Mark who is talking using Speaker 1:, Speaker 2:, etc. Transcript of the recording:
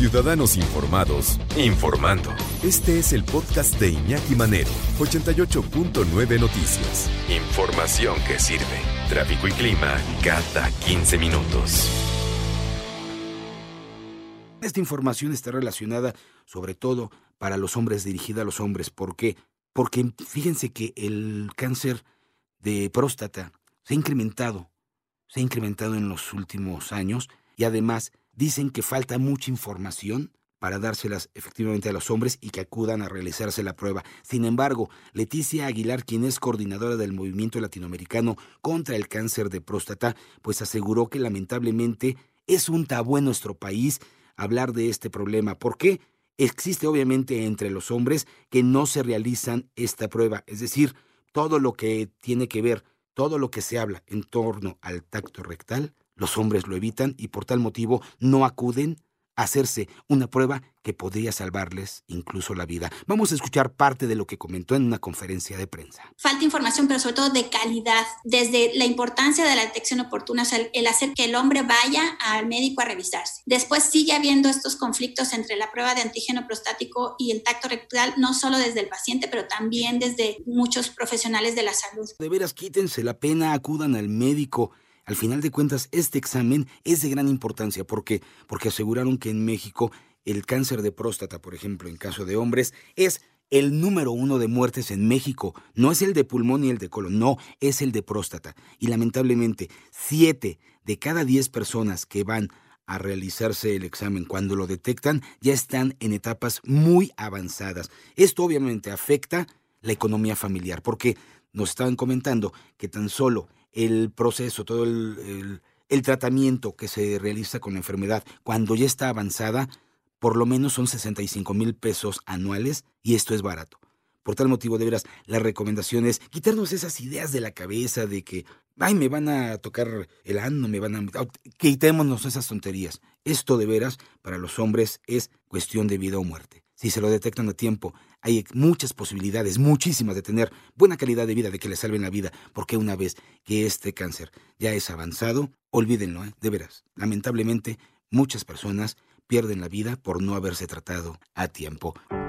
Speaker 1: Ciudadanos Informados, informando. Este es el podcast de Iñaki Manero, 88.9 Noticias. Información que sirve. Tráfico y clima cada 15 minutos.
Speaker 2: Esta información está relacionada sobre todo para los hombres, dirigida a los hombres. ¿Por qué? Porque fíjense que el cáncer de próstata se ha incrementado, se ha incrementado en los últimos años y además dicen que falta mucha información para dárselas efectivamente a los hombres y que acudan a realizarse la prueba. Sin embargo, Leticia Aguilar, quien es coordinadora del movimiento latinoamericano contra el cáncer de próstata, pues aseguró que lamentablemente es un tabú en nuestro país hablar de este problema. ¿Por qué? Existe obviamente entre los hombres que no se realizan esta prueba, es decir, todo lo que tiene que ver, todo lo que se habla en torno al tacto rectal, los hombres lo evitan y por tal motivo no acuden a hacerse una prueba que podría salvarles incluso la vida. Vamos a escuchar parte de lo que comentó en una conferencia de prensa.
Speaker 3: Falta información, pero sobre todo de calidad, desde la importancia de la detección oportuna, o sea, el hacer que el hombre vaya al médico a revisarse. Después sigue habiendo estos conflictos entre la prueba de antígeno prostático y el tacto rectal, no solo desde el paciente, pero también desde muchos profesionales de la salud.
Speaker 2: De veras, quítense la pena, acudan al médico. Al final de cuentas, este examen es de gran importancia. ¿Por qué? Porque aseguraron que en México el cáncer de próstata, por ejemplo, en caso de hombres, es el número uno de muertes en México. No es el de pulmón ni el de colon, no, es el de próstata. Y lamentablemente, siete de cada diez personas que van a realizarse el examen cuando lo detectan ya están en etapas muy avanzadas. Esto obviamente afecta la economía familiar, porque nos estaban comentando que tan solo el proceso, todo el, tratamiento que se realiza con la enfermedad, cuando ya está avanzada, por lo menos son 65 mil pesos anuales y esto es barato. Por tal motivo, de veras, la recomendación es quitarnos esas ideas de la cabeza de que, ay, me van a tocar el ano, me van a... Quitémonos esas tonterías. Esto de veras, para los hombres, es cuestión de vida o muerte. Si se lo detectan a tiempo, hay muchas posibilidades, muchísimas, de tener buena calidad de vida, de que le salven la vida, porque una vez que este cáncer ya es avanzado, olvídenlo, ¿eh? de veras. Lamentablemente, muchas personas pierden la vida por no haberse tratado a tiempo.